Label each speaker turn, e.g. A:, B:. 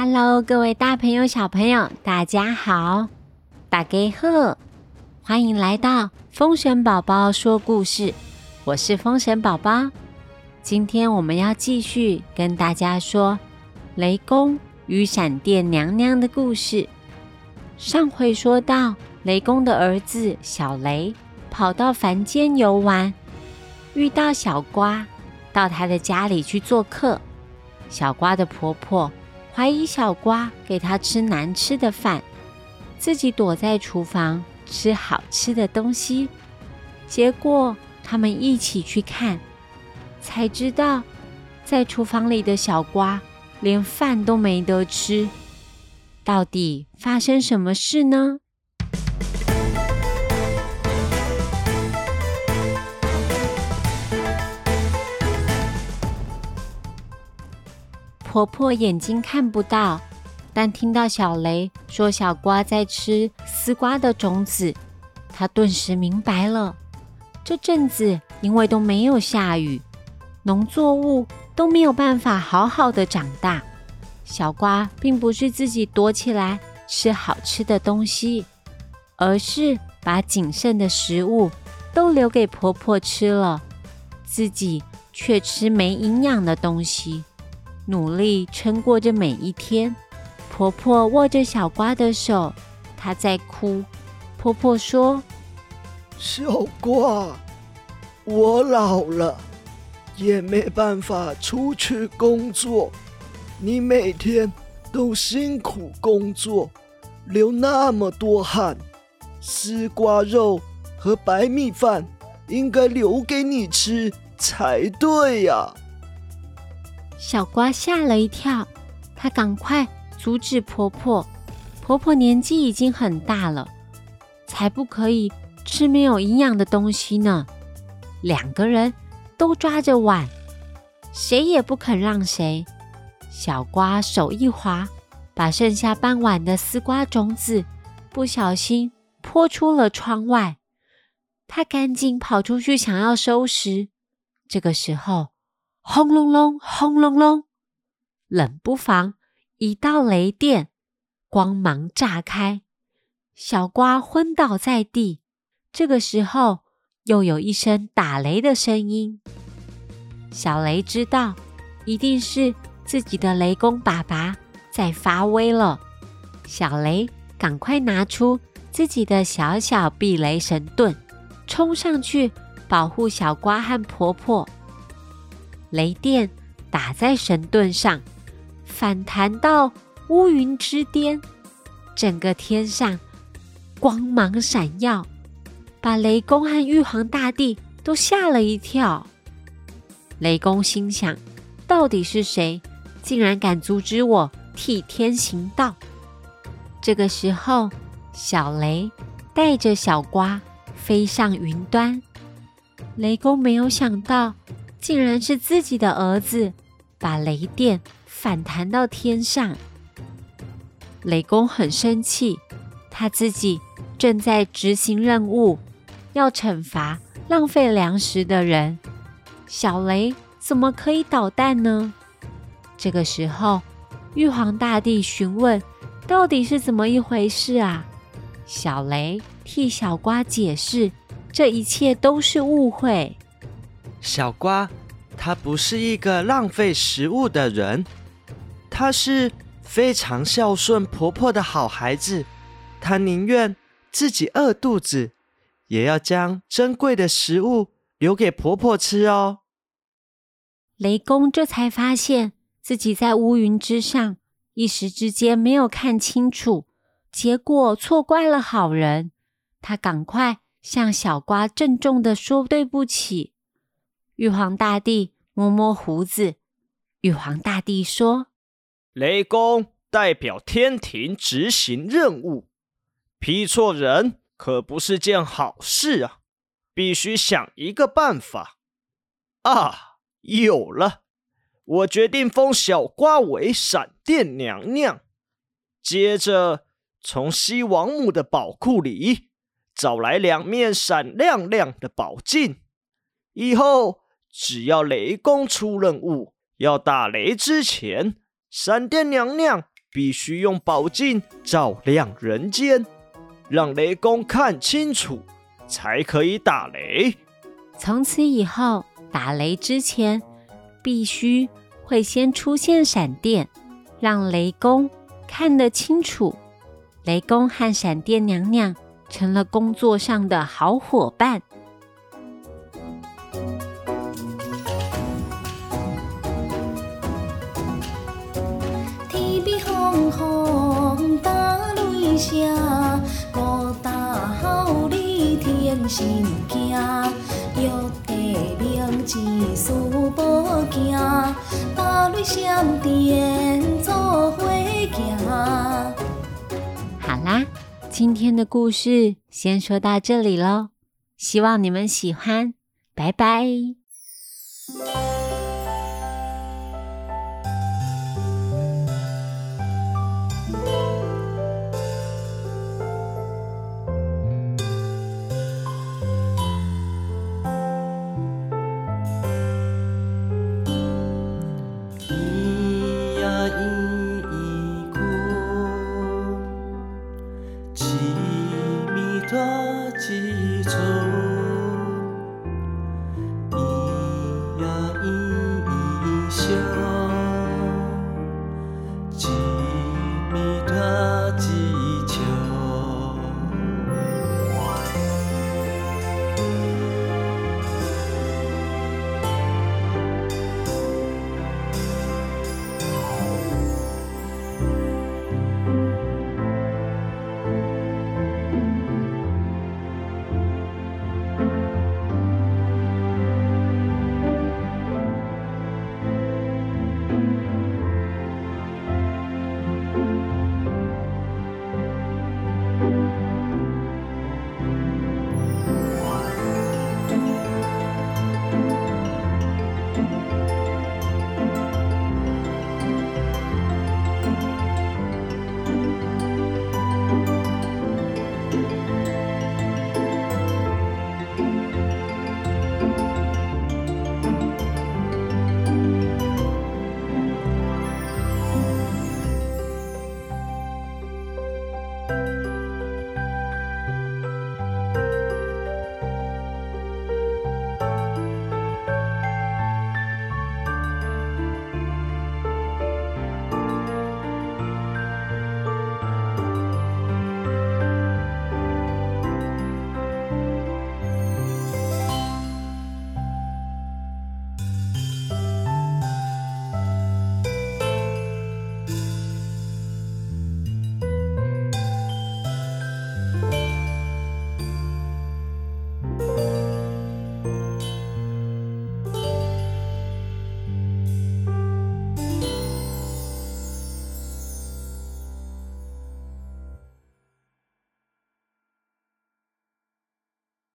A: Hello，各位大朋友、小朋友，大家好！大家好，欢迎来到风神宝宝说故事。我是风神宝宝，今天我们要继续跟大家说雷公与闪电娘娘的故事。上回说到，雷公的儿子小雷跑到凡间游玩，遇到小瓜，到他的家里去做客。小瓜的婆婆。怀疑小瓜给他吃难吃的饭，自己躲在厨房吃好吃的东西。结果他们一起去看，才知道在厨房里的小瓜连饭都没得吃。到底发生什么事呢？婆婆眼睛看不到，但听到小雷说小瓜在吃丝瓜的种子，她顿时明白了。这阵子因为都没有下雨，农作物都没有办法好好的长大。小瓜并不是自己躲起来吃好吃的东西，而是把仅剩的食物都留给婆婆吃了，自己却吃没营养的东西。努力撑过这每一天。婆婆握着小瓜的手，她在哭。婆婆说：“
B: 小瓜，我老了，也没办法出去工作。你每天都辛苦工作，流那么多汗，丝瓜肉和白米饭应该留给你吃才对呀。”
A: 小瓜吓了一跳，她赶快阻止婆婆。婆婆年纪已经很大了，才不可以吃没有营养的东西呢。两个人都抓着碗，谁也不肯让谁。小瓜手一滑，把剩下半碗的丝瓜种子不小心泼出了窗外。她赶紧跑出去想要收拾，这个时候。轰隆隆，轰隆隆，冷不防一道雷电，光芒炸开，小瓜昏倒在地。这个时候，又有一声打雷的声音。小雷知道，一定是自己的雷公爸爸在发威了。小雷赶快拿出自己的小小避雷神盾，冲上去保护小瓜和婆婆。雷电打在神盾上，反弹到乌云之巅，整个天上光芒闪耀，把雷公和玉皇大帝都吓了一跳。雷公心想：到底是谁，竟然敢阻止我替天行道？这个时候，小雷带着小瓜飞上云端，雷公没有想到。竟然是自己的儿子把雷电反弹到天上，雷公很生气，他自己正在执行任务，要惩罚浪费粮食的人。小雷怎么可以捣蛋呢？这个时候，玉皇大帝询问到底是怎么一回事啊？小雷替小瓜解释，这一切都是误会。
C: 小瓜，他不是一个浪费食物的人，他是非常孝顺婆婆的好孩子。他宁愿自己饿肚子，也要将珍贵的食物留给婆婆吃哦。
A: 雷公这才发现自己在乌云之上，一时之间没有看清楚，结果错怪了好人。他赶快向小瓜郑重的说对不起。玉皇大帝摸摸胡子，玉皇大帝说：“
D: 雷公代表天庭执行任务，批错人可不是件好事啊！必须想一个办法。啊，有了！我决定封小瓜为闪电娘娘，接着从西王母的宝库里找来两面闪亮亮的宝镜，以后。”只要雷公出任务要打雷之前，闪电娘娘必须用宝镜照亮人间，让雷公看清楚，才可以打雷。
A: 从此以后，打雷之前，必须会先出现闪电，让雷公看得清楚。雷公和闪电娘娘成了工作上的好伙伴。
E: 风风打雷声，五大好你天心惊，玉帝明智事无惊，打雷闪电做伙行。
A: 好啦，今天的故事先说到这里喽，希望你们喜欢，拜拜。